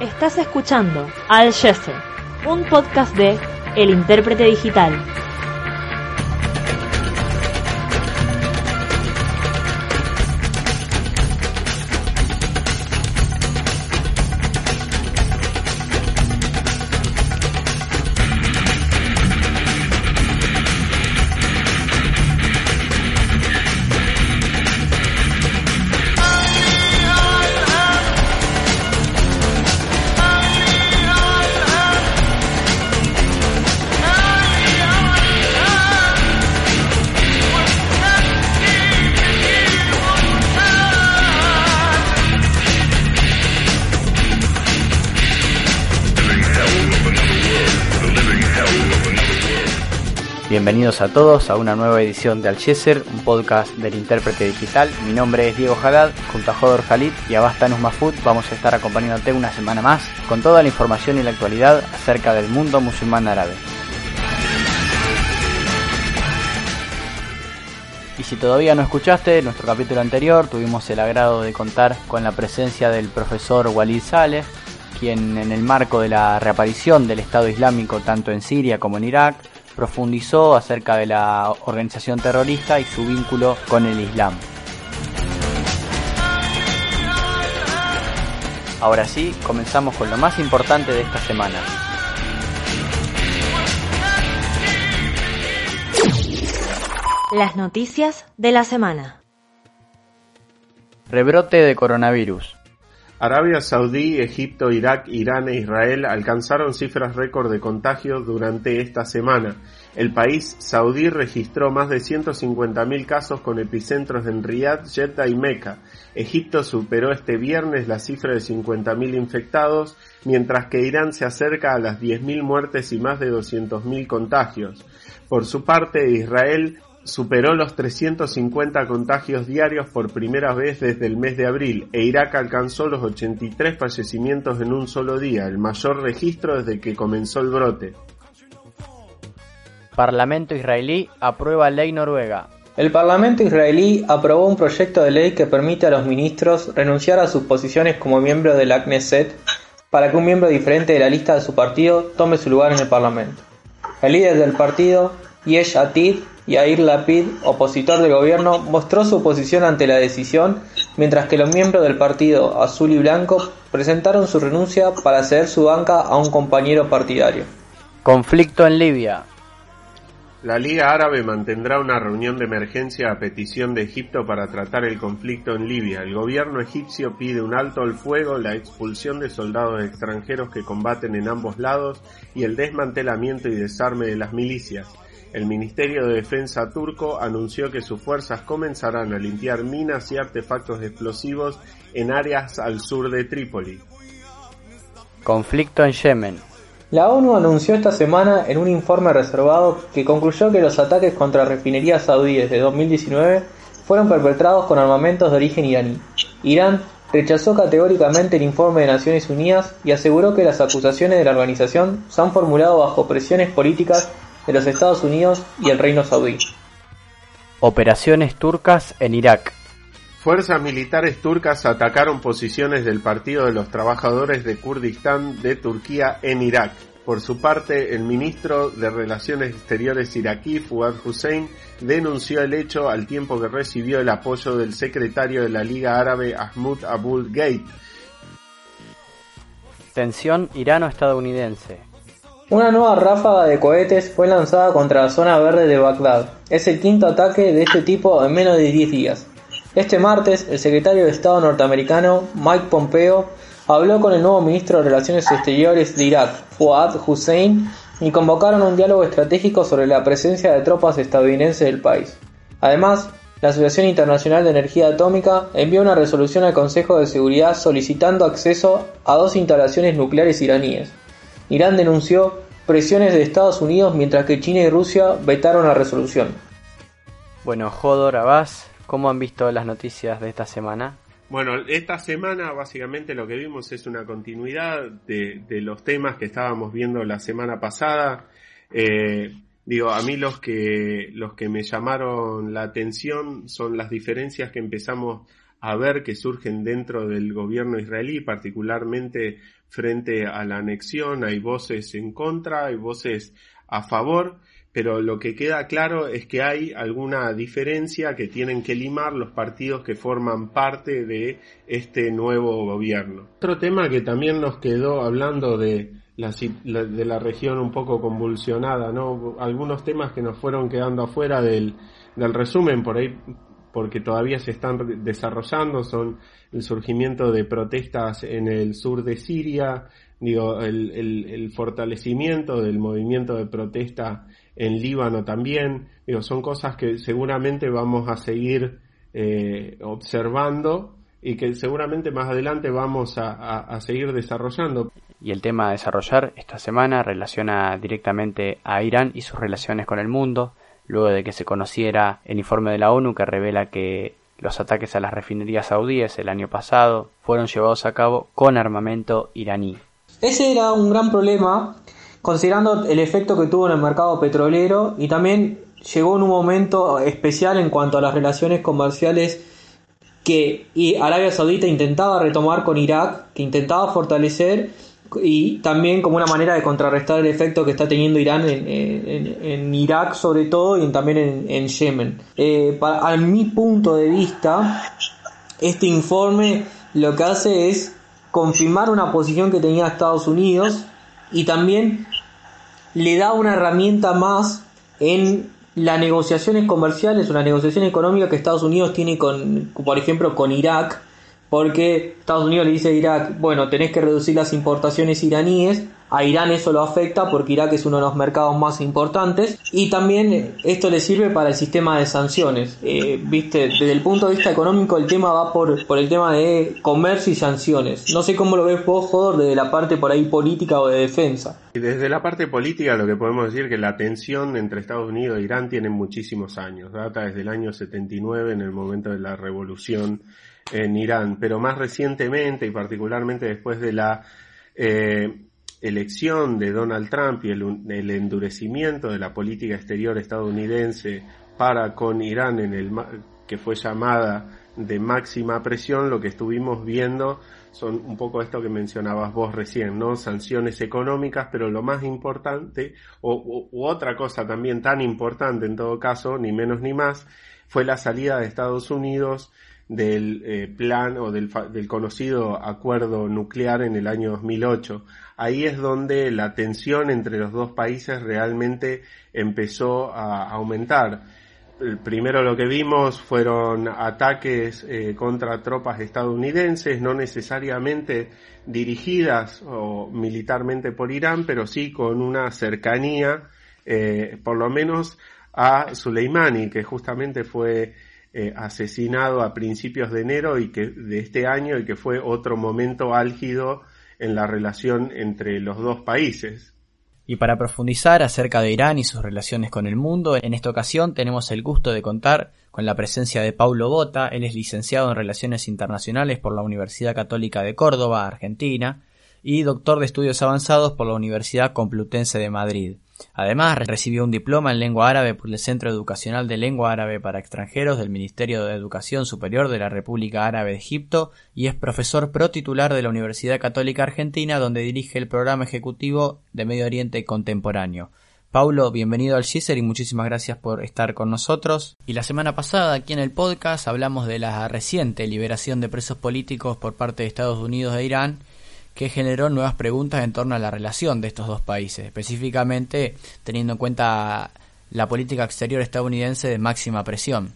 Estás escuchando Al Jesse, un podcast de El Intérprete Digital. Bienvenidos a todos a una nueva edición de Alcheser, un podcast del intérprete digital. Mi nombre es Diego Haddad, junto a Jodor Khalid y a Bastanus Mahfoud vamos a estar acompañándote una semana más con toda la información y la actualidad acerca del mundo musulmán árabe. Y si todavía no escuchaste nuestro capítulo anterior, tuvimos el agrado de contar con la presencia del profesor Walid Saleh, quien en el marco de la reaparición del Estado Islámico tanto en Siria como en Irak, profundizó acerca de la organización terrorista y su vínculo con el Islam. Ahora sí, comenzamos con lo más importante de esta semana. Las noticias de la semana. Rebrote de coronavirus. Arabia Saudí, Egipto, Irak, Irán e Israel alcanzaron cifras récord de contagios durante esta semana. El país saudí registró más de 150.000 casos con epicentros en Riyadh, Jeddah y Meca. Egipto superó este viernes la cifra de 50.000 infectados, mientras que Irán se acerca a las 10.000 muertes y más de 200.000 contagios. Por su parte, Israel superó los 350 contagios diarios por primera vez desde el mes de abril e Irak alcanzó los 83 fallecimientos en un solo día, el mayor registro desde que comenzó el brote. Parlamento israelí aprueba ley noruega. El Parlamento israelí aprobó un proyecto de ley que permite a los ministros renunciar a sus posiciones como miembro del la Knesset para que un miembro diferente de la lista de su partido tome su lugar en el Parlamento. El líder del partido, Yesh Atid, Yair Lapid, opositor del gobierno, mostró su oposición ante la decisión, mientras que los miembros del partido azul y blanco presentaron su renuncia para ceder su banca a un compañero partidario. Conflicto en Libia. La Liga Árabe mantendrá una reunión de emergencia a petición de Egipto para tratar el conflicto en Libia. El gobierno egipcio pide un alto al fuego, la expulsión de soldados extranjeros que combaten en ambos lados y el desmantelamiento y desarme de las milicias. El Ministerio de Defensa turco anunció que sus fuerzas comenzarán a limpiar minas y artefactos explosivos en áreas al sur de Trípoli. Conflicto en Yemen. La ONU anunció esta semana en un informe reservado que concluyó que los ataques contra refinerías saudíes de 2019 fueron perpetrados con armamentos de origen iraní. Irán rechazó categóricamente el informe de Naciones Unidas y aseguró que las acusaciones de la organización se han formulado bajo presiones políticas de los Estados Unidos y el Reino Saudí. Operaciones turcas en Irak. Fuerzas militares turcas atacaron posiciones del Partido de los Trabajadores de Kurdistán de Turquía en Irak. Por su parte, el ministro de Relaciones Exteriores iraquí, Fuad Hussein, denunció el hecho al tiempo que recibió el apoyo del secretario de la Liga Árabe Ahmud Abul Gate. Tensión irano-estadounidense. Una nueva ráfaga de cohetes fue lanzada contra la zona verde de Bagdad. Es el quinto ataque de este tipo en menos de 10 días. Este martes, el secretario de Estado norteamericano, Mike Pompeo, habló con el nuevo ministro de Relaciones Exteriores de Irak, Fuad Hussein, y convocaron un diálogo estratégico sobre la presencia de tropas estadounidenses del país. Además, la Asociación Internacional de Energía Atómica envió una resolución al Consejo de Seguridad solicitando acceso a dos instalaciones nucleares iraníes. Irán denunció presiones de Estados Unidos mientras que China y Rusia vetaron la resolución. Bueno, Jodor Abbas, ¿cómo han visto las noticias de esta semana? Bueno, esta semana básicamente lo que vimos es una continuidad de, los temas que estábamos viendo la semana pasada. Eh, digo, a mí los que, los que me llamaron la atención son las diferencias que empezamos a ver que surgen dentro del gobierno israelí, particularmente frente a la anexión. Hay voces en contra, hay voces a favor, pero lo que queda claro es que hay alguna diferencia que tienen que limar los partidos que forman parte de este nuevo gobierno. Otro tema que también nos quedó hablando de la, de la región un poco convulsionada, ¿no? Algunos temas que nos fueron quedando afuera del, del resumen, por ahí porque todavía se están desarrollando, son el surgimiento de protestas en el sur de Siria, digo, el, el, fortalecimiento del movimiento de protesta en Líbano también, digo, son cosas que seguramente vamos a seguir eh, observando y que seguramente más adelante vamos a, a seguir desarrollando. Y el tema a desarrollar esta semana relaciona directamente a Irán y sus relaciones con el mundo, luego de que se conociera el informe de la ONU que revela que los ataques a las refinerías saudíes el año pasado fueron llevados a cabo con armamento iraní. Ese era un gran problema considerando el efecto que tuvo en el mercado petrolero y también llegó en un momento especial en cuanto a las relaciones comerciales que Arabia Saudita intentaba retomar con Irak, que intentaba fortalecer y también como una manera de contrarrestar el efecto que está teniendo Irán en, Irak sobre todo y también en, Yemen. Eh, a mi punto de vista, este informe lo que hace es confirmar una posición que tenía Estados Unidos y también le da una herramienta más en las negociaciones comerciales o la negociación económica que Estados Unidos tiene con, por ejemplo, con Irak, porque Estados Unidos le dice a Irak, bueno, tenés que reducir las importaciones iraníes, a Irán eso lo afecta porque Irak es uno de los mercados más importantes y también esto le sirve para el sistema de sanciones. Eh, Viste, desde el punto de vista económico el tema va por, por el tema de comercio y sanciones. No sé cómo lo ves vos, Jodor, desde la parte por ahí política o de defensa. Desde la parte política lo que podemos decir que la tensión entre Estados Unidos e Irán tiene muchísimos años, data desde el año 79 en el momento de la revolución en Irán, pero más recientemente y particularmente después de la eh, elección de Donald Trump y el, endurecimiento de la política exterior estadounidense para con Irán en el que fue llamada de máxima presión, lo que estuvimos viendo son un poco esto que mencionabas vos recién, ¿no? Sanciones económicas, pero lo más importante, o, u otra cosa también tan importante en todo caso, ni menos ni más, fue la salida de Estados Unidos del eh, plan o del, del, conocido acuerdo nuclear en el año 2008. Ahí es donde la tensión entre los dos países realmente empezó a aumentar. Primero lo que vimos fueron ataques eh, contra tropas estadounidenses, no necesariamente dirigidas o militarmente por Irán, pero sí con una cercanía, eh, por lo menos a Soleimani, que justamente fue eh, asesinado a principios de enero y que de este año y que fue otro momento álgido en la relación entre los dos países. Y para profundizar acerca de Irán y sus relaciones con el mundo, en esta ocasión tenemos el gusto de contar con la presencia de Paulo Bota, él es licenciado en Relaciones Internacionales por la Universidad Católica de Córdoba, Argentina, y doctor de estudios avanzados por la Universidad Complutense de Madrid. Además, recibió un diploma en lengua árabe por el Centro Educacional de Lengua Árabe para Extranjeros del Ministerio de Educación Superior de la República Árabe de Egipto y es profesor pro titular de la Universidad Católica Argentina, donde dirige el programa ejecutivo de Medio Oriente Contemporáneo. Paulo, bienvenido al GISER y muchísimas gracias por estar con nosotros. Y la semana pasada aquí en el podcast hablamos de la reciente liberación de presos políticos por parte de Estados Unidos e Irán que generó nuevas preguntas en torno a la relación de estos dos países, específicamente teniendo en cuenta la política exterior estadounidense de máxima presión.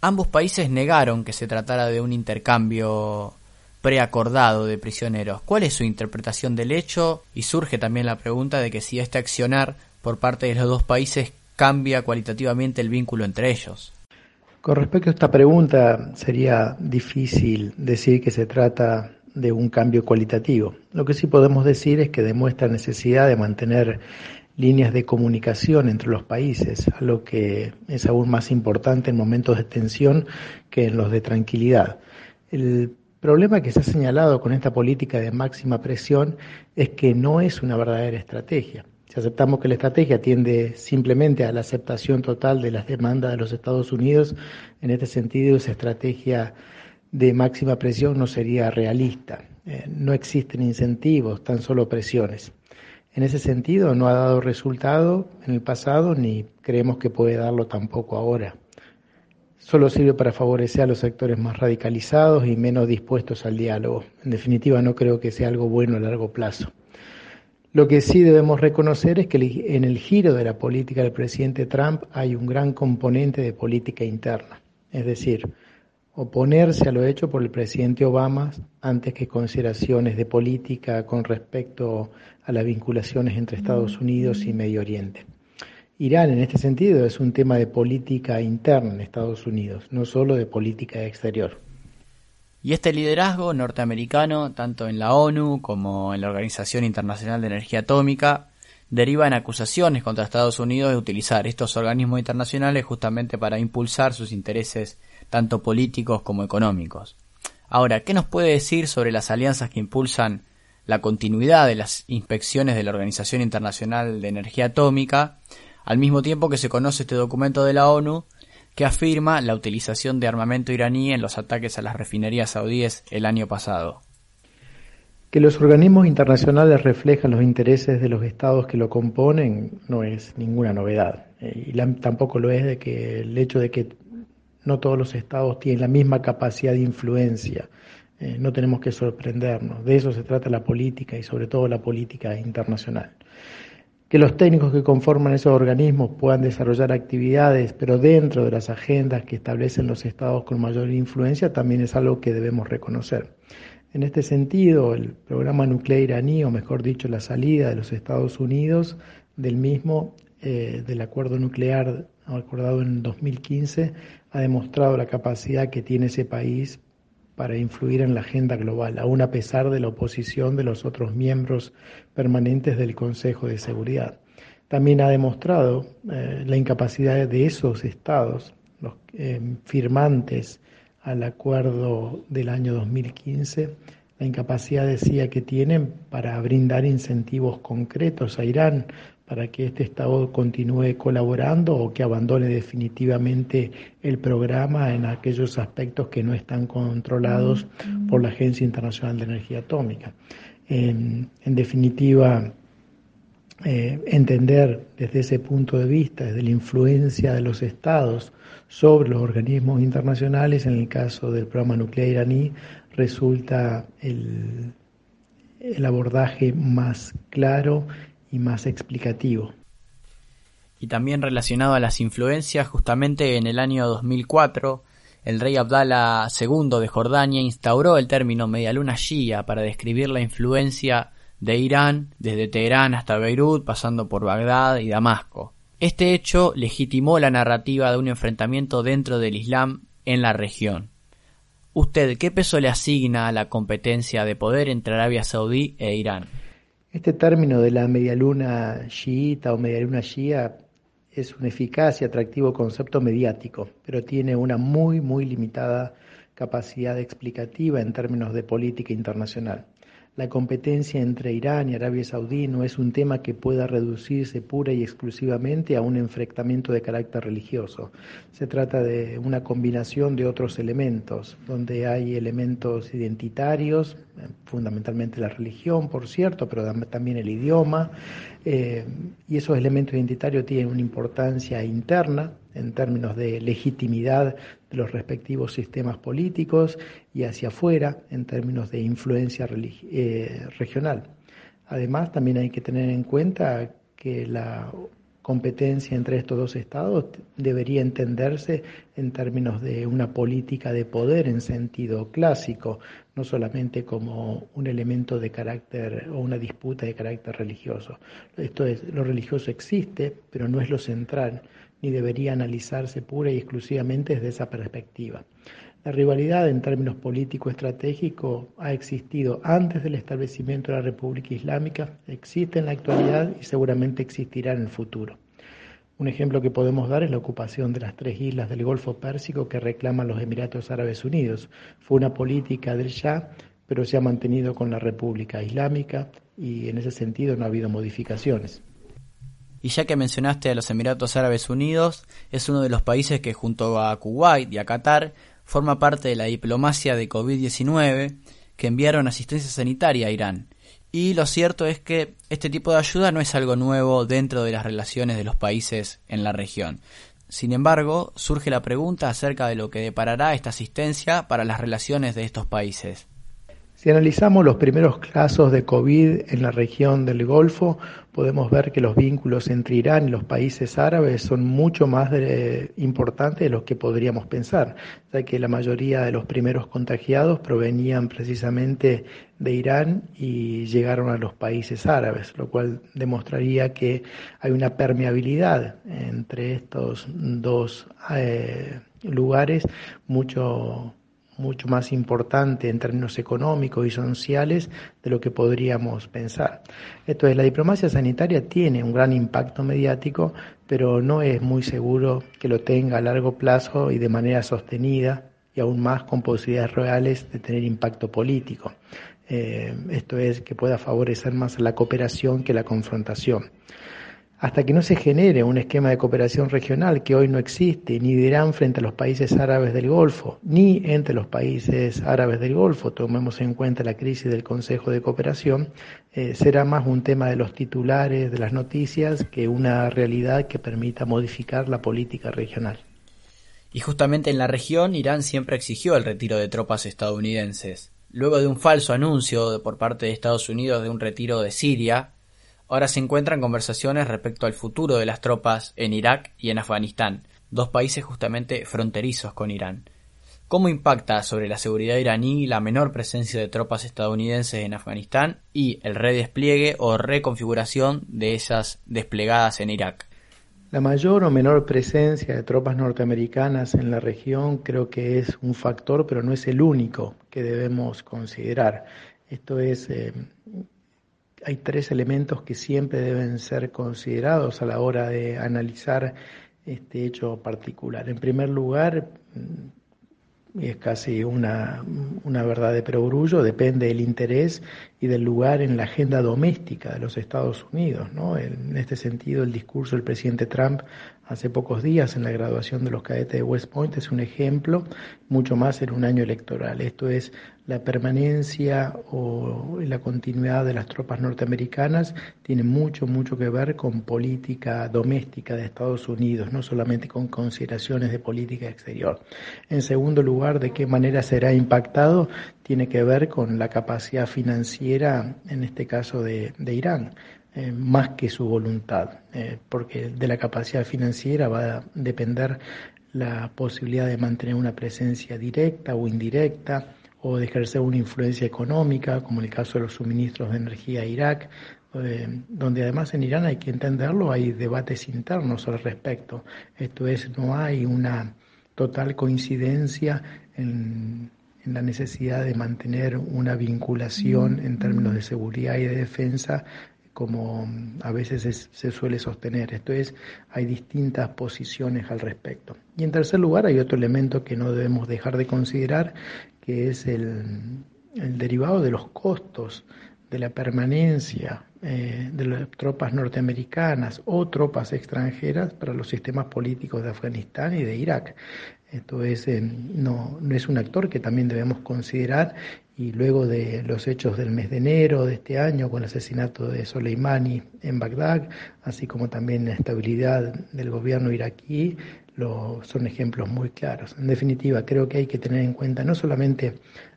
Ambos países negaron que se tratara de un intercambio preacordado de prisioneros. ¿Cuál es su interpretación del hecho? Y surge también la pregunta de que si este accionar por parte de los dos países cambia cualitativamente el vínculo entre ellos. Con respecto a esta pregunta, sería difícil decir que se trata de un cambio cualitativo. Lo que sí podemos decir es que demuestra necesidad de mantener líneas de comunicación entre los países, algo que es aún más importante en momentos de tensión que en los de tranquilidad. El problema que se ha señalado con esta política de máxima presión es que no es una verdadera estrategia. Si aceptamos que la estrategia tiende simplemente a la aceptación total de las demandas de los Estados Unidos, en este sentido esa estrategia de máxima presión no sería realista. Eh, no existen incentivos, tan solo presiones. En ese sentido, no ha dado resultado en el pasado ni creemos que puede darlo tampoco ahora. Solo sirve para favorecer a los sectores más radicalizados y menos dispuestos al diálogo. En definitiva, no creo que sea algo bueno a largo plazo. Lo que sí debemos reconocer es que en el giro de la política del presidente Trump hay un gran componente de política interna. Es decir, oponerse a lo hecho por el presidente Obama antes que consideraciones de política con respecto a las vinculaciones entre Estados Unidos y Medio Oriente. Irán, en este sentido, es un tema de política interna en Estados Unidos, no solo de política exterior. Y este liderazgo norteamericano, tanto en la ONU como en la Organización Internacional de Energía Atómica, deriva en acusaciones contra Estados Unidos de utilizar estos organismos internacionales justamente para impulsar sus intereses tanto políticos como económicos. Ahora, ¿qué nos puede decir sobre las alianzas que impulsan la continuidad de las inspecciones de la Organización Internacional de Energía Atómica, al mismo tiempo que se conoce este documento de la ONU que afirma la utilización de armamento iraní en los ataques a las refinerías saudíes el año pasado? Que los organismos internacionales reflejan los intereses de los estados que lo componen no es ninguna novedad. Eh, y tampoco lo es de que el hecho de que no todos los estados tienen la misma capacidad de influencia. Eh, no tenemos que sorprendernos. De eso se trata la política y sobre todo la política internacional. Que los técnicos que conforman esos organismos puedan desarrollar actividades, pero dentro de las agendas que establecen los estados con mayor influencia, también es algo que debemos reconocer. En este sentido, el programa nuclear iraní, o mejor dicho, la salida de los Estados Unidos del mismo, eh, del acuerdo nuclear acordado en 2015, ha demostrado la capacidad que tiene ese país para influir en la agenda global, aun a pesar de la oposición de los otros miembros permanentes del Consejo de Seguridad. También ha demostrado eh, la incapacidad de esos estados, los eh, firmantes al acuerdo del año 2015, la incapacidad decía que tienen para brindar incentivos concretos a Irán para que este Estado continúe colaborando o que abandone definitivamente el programa en aquellos aspectos que no están controlados por la Agencia Internacional de Energía Atómica. En, definitiva, eh, entender desde ese punto de vista, desde la influencia de los estados sobre los organismos internacionales, en el caso del programa nuclear iraní, resulta el, el abordaje más claro y más explicativo. Y también relacionado a las influencias, justamente en el año 2004, el rey Abdallah II de Jordania instauró el término medialuna shia para describir la influencia de Irán desde Teherán hasta Beirut, pasando por Bagdad y Damasco. Este hecho legitimó la narrativa de un enfrentamiento dentro del Islam en la región. ¿Usted qué peso le asigna a la competencia de poder entre Arabia Saudí e Irán? Este término de la medialuna chiita o medialuna shia es un eficaz y atractivo concepto mediático, pero tiene una muy, muy limitada capacidad explicativa en términos de política internacional. La competencia entre Irán y Arabia Saudí no es un tema que pueda reducirse pura y exclusivamente a un enfrentamiento de carácter religioso. Se trata de una combinación de otros elementos, donde hay elementos identitarios, fundamentalmente la religión, por cierto, pero también el idioma, eh, y esos elementos identitarios tienen una importancia interna en términos de legitimidad de los respectivos sistemas políticos y hacia afuera en términos de influencia eh, regional. Además, también hay que tener en cuenta que la competencia entre estos dos estados debería entenderse en términos de una política de poder en sentido clásico, no solamente como un elemento de carácter o una disputa de carácter religioso. Esto es, lo religioso existe, pero no es lo central ni debería analizarse pura y exclusivamente desde esa perspectiva. La rivalidad en términos político-estratégico ha existido antes del establecimiento de la República Islámica, existe en la actualidad y seguramente existirá en el futuro. Un ejemplo que podemos dar es la ocupación de las tres islas del Golfo Pérsico que reclaman los Emiratos Árabes Unidos. Fue una política del Shah, pero se ha mantenido con la República Islámica y en ese sentido no ha habido modificaciones. Y ya que mencionaste a los Emiratos Árabes Unidos, es uno de los países que junto a Kuwait y a Qatar forma parte de la diplomacia de COVID-19 que enviaron asistencia sanitaria a Irán. Y lo cierto es que este tipo de ayuda no es algo nuevo dentro de las relaciones de los países en la región. Sin embargo, surge la pregunta acerca de lo que deparará esta asistencia para las relaciones de estos países. Si analizamos los primeros casos de COVID en la región del Golfo, podemos ver que los vínculos entre Irán y los países árabes son mucho más importantes de los que podríamos pensar, ya que la mayoría de los primeros contagiados provenían precisamente de Irán y llegaron a los países árabes, lo cual demostraría que hay una permeabilidad entre estos dos eh, lugares mucho mucho más importante en términos económicos y sociales de lo que podríamos pensar. Esto es, la diplomacia sanitaria tiene un gran impacto mediático, pero no es muy seguro que lo tenga a largo plazo y de manera sostenida y aún más con posibilidades reales de tener impacto político. Eh, esto es, que pueda favorecer más la cooperación que la confrontación hasta que no se genere un esquema de cooperación regional que hoy no existe, ni de Irán frente a los países árabes del Golfo, ni entre los países árabes del Golfo, tomemos en cuenta la crisis del Consejo de Cooperación, eh, será más un tema de los titulares, de las noticias, que una realidad que permita modificar la política regional. Y justamente en la región, Irán siempre exigió el retiro de tropas estadounidenses. Luego de un falso anuncio por parte de Estados Unidos de un retiro de Siria, Ahora se encuentran conversaciones respecto al futuro de las tropas en Irak y en Afganistán, dos países justamente fronterizos con Irán. ¿Cómo impacta sobre la seguridad iraní la menor presencia de tropas estadounidenses en Afganistán y el redespliegue o reconfiguración de esas desplegadas en Irak? La mayor o menor presencia de tropas norteamericanas en la región creo que es un factor, pero no es el único que debemos considerar. Esto es, eh, hay tres elementos que siempre deben ser considerados a la hora de analizar este hecho particular. En primer lugar, y es casi una, una verdad de perogrullo, depende del interés y del lugar en la agenda doméstica de los Estados Unidos. ¿no? En este sentido, el discurso del presidente Trump hace pocos días en la graduación de los cadetes de West Point es un ejemplo, mucho más en un año electoral. Esto es la permanencia o la continuidad de las tropas norteamericanas tiene mucho, mucho que ver con política doméstica de Estados Unidos, no solamente con consideraciones de política exterior. En segundo lugar, de qué manera será impactado tiene que ver con la capacidad financiera, en este caso de, Irán. Eh, más que su voluntad, eh, porque de la capacidad financiera va a depender la posibilidad de mantener una presencia directa o indirecta, o de ejercer una influencia económica, como en el caso de los suministros de energía a Irak, eh, donde además en Irán hay que entenderlo, hay debates internos al respecto. Esto es, no hay una total coincidencia en, la necesidad de mantener una vinculación en términos de seguridad y de defensa como a veces se suele sostener. Esto es, hay distintas posiciones al respecto. Y en tercer lugar, hay otro elemento que no debemos dejar de considerar, que es el, derivado de los costos de la permanencia eh, de las tropas norteamericanas o tropas extranjeras para los sistemas políticos de Afganistán y de Irak. Esto es, eh, no, no, es un actor que también debemos considerar y luego de los hechos del mes de enero de este año con el asesinato de Soleimani en Bagdad, así como también la estabilidad del gobierno iraquí, son ejemplos muy claros. En definitiva, creo que hay que tener en cuenta no solamente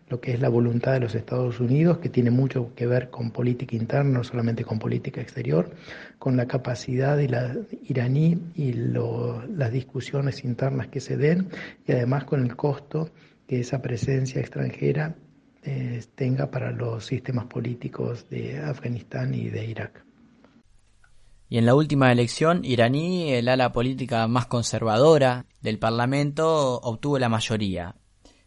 lo que es la voluntad de los Estados Unidos, que tiene mucho que ver con política interna, no solamente con política exterior, con la capacidad de la iraní y las discusiones internas que se den, y además con el costo que esa presencia extranjera eh, tenga para los sistemas políticos de Afganistán y de Irak. Y en la última elección iraní, el ala política más conservadora del Parlamento obtuvo la mayoría.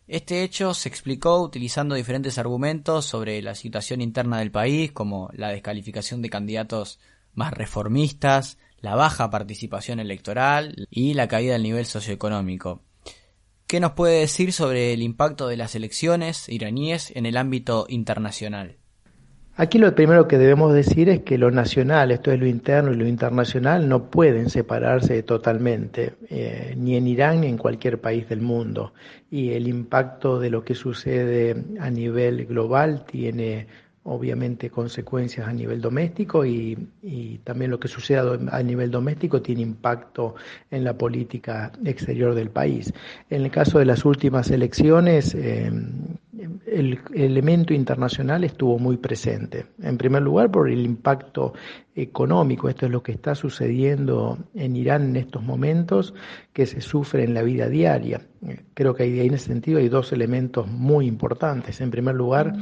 Este hecho se explicó utilizando diferentes argumentos sobre la situación interna del país, como la descalificación de candidatos más reformistas, la baja participación electoral y la caída del nivel socioeconómico. ¿Qué nos puede decir sobre el impacto de las elecciones iraníes en el ámbito internacional? Aquí lo primero que debemos decir es que lo nacional, esto es lo interno y lo internacional, no pueden separarse totalmente, eh, ni en Irán ni en cualquier país del mundo. Y el impacto de lo que sucede a nivel global tiene obviamente consecuencias a nivel doméstico y, también lo que sucede a nivel doméstico tiene impacto en la política exterior del país. En el caso de las últimas elecciones, eh, el elemento internacional estuvo muy presente. En primer lugar, por el impacto económico. Esto es lo que está sucediendo en Irán en estos momentos, que se sufre en la vida diaria. Creo que ahí en ese sentido hay dos elementos muy importantes. En primer lugar,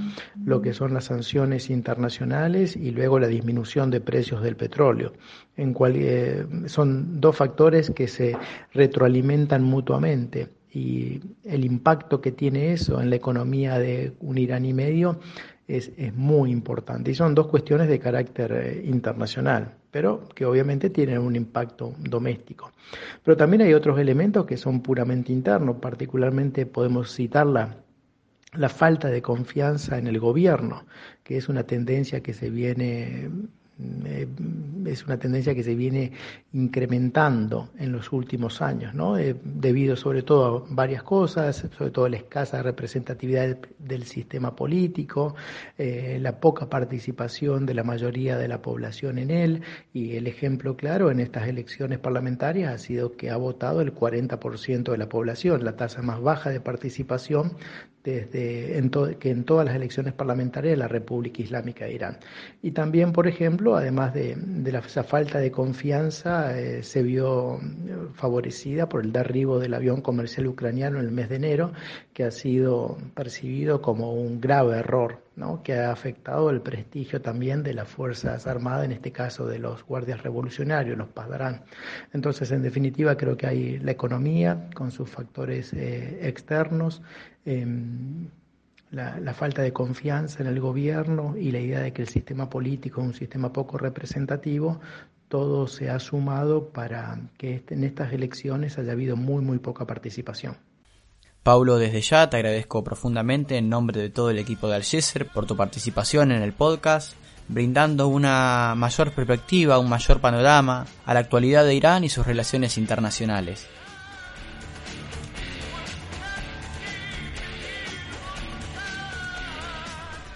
lo que son las sanciones internacionales y luego la disminución de precios del petróleo. En cual, eh, son dos factores que se retroalimentan mutuamente y el impacto que tiene eso en la economía de un Irán y medio es, muy importante. Y son dos cuestiones de carácter eh, internacional, pero que obviamente tienen un impacto doméstico. Pero también hay otros elementos que son puramente internos, particularmente podemos citar la, la falta de confianza en el gobierno, que es una tendencia que se viene eh, es una tendencia que se viene incrementando en los últimos años, ¿no? Eh, debido sobre todo a varias cosas, sobre todo a la escasa representatividad del, sistema político, eh, la poca participación de la mayoría de la población en él, y el ejemplo claro en estas elecciones parlamentarias ha sido que ha votado el 40% de la población, la tasa más baja de participación desde en que en todas las elecciones parlamentarias de la República Islámica de Irán. Y también, por ejemplo, además de, la, esa falta de confianza, eh, se vio favorecida por el derribo del avión comercial ucraniano en el mes de enero, que ha sido percibido como un grave error que ha afectado el prestigio también de las Fuerzas Armadas, en este caso de los guardias revolucionarios, los Pasdarán. Entonces, en definitiva, creo que hay la economía con sus factores eh, externos, em, la, falta de confianza en el gobierno y la idea de que el sistema político es un sistema poco representativo, todo se ha sumado para que este, en estas elecciones haya habido muy, muy poca participación. Paulo, desde ya te agradezco profundamente en nombre de todo el equipo de Algeser por tu participación en el podcast, brindando una mayor perspectiva, un mayor panorama a la actualidad de Irán y sus relaciones internacionales.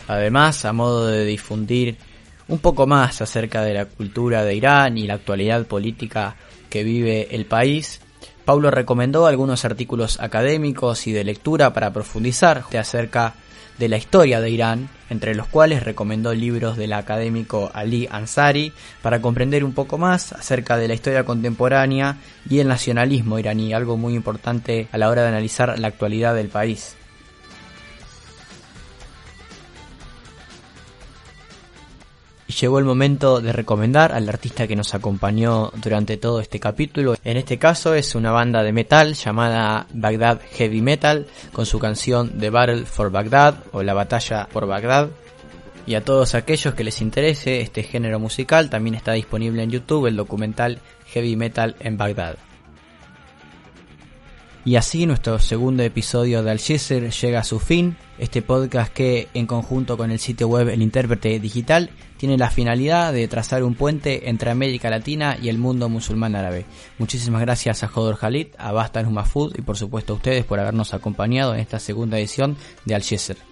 Además, a modo de difundir un poco más acerca de la cultura de Irán y la actualidad política que vive el país, Paulo recomendó algunos artículos académicos y de lectura para profundizar acerca de la historia de Irán, entre los cuales recomendó libros del académico Ali Ansari para comprender un poco más acerca de la historia contemporánea y el nacionalismo iraní, algo muy importante a la hora de analizar la actualidad del país. Llegó el momento de recomendar al artista que nos acompañó durante todo este capítulo. En este caso es una banda de metal llamada Baghdad Heavy Metal con su canción The Battle for Baghdad o La Batalla por Bagdad. Y a todos aquellos que les interese este género musical también está disponible en YouTube el documental Heavy Metal en Bagdad. Y así nuestro segundo episodio de Algeser llega a su fin. Este podcast que en conjunto con el sitio web El Intérprete Digital tiene la finalidad de trazar un puente entre América Latina y el mundo musulmán árabe. Muchísimas gracias a Jodor Khalid, a Basta Food y por supuesto a ustedes por habernos acompañado en esta segunda edición de Algeser.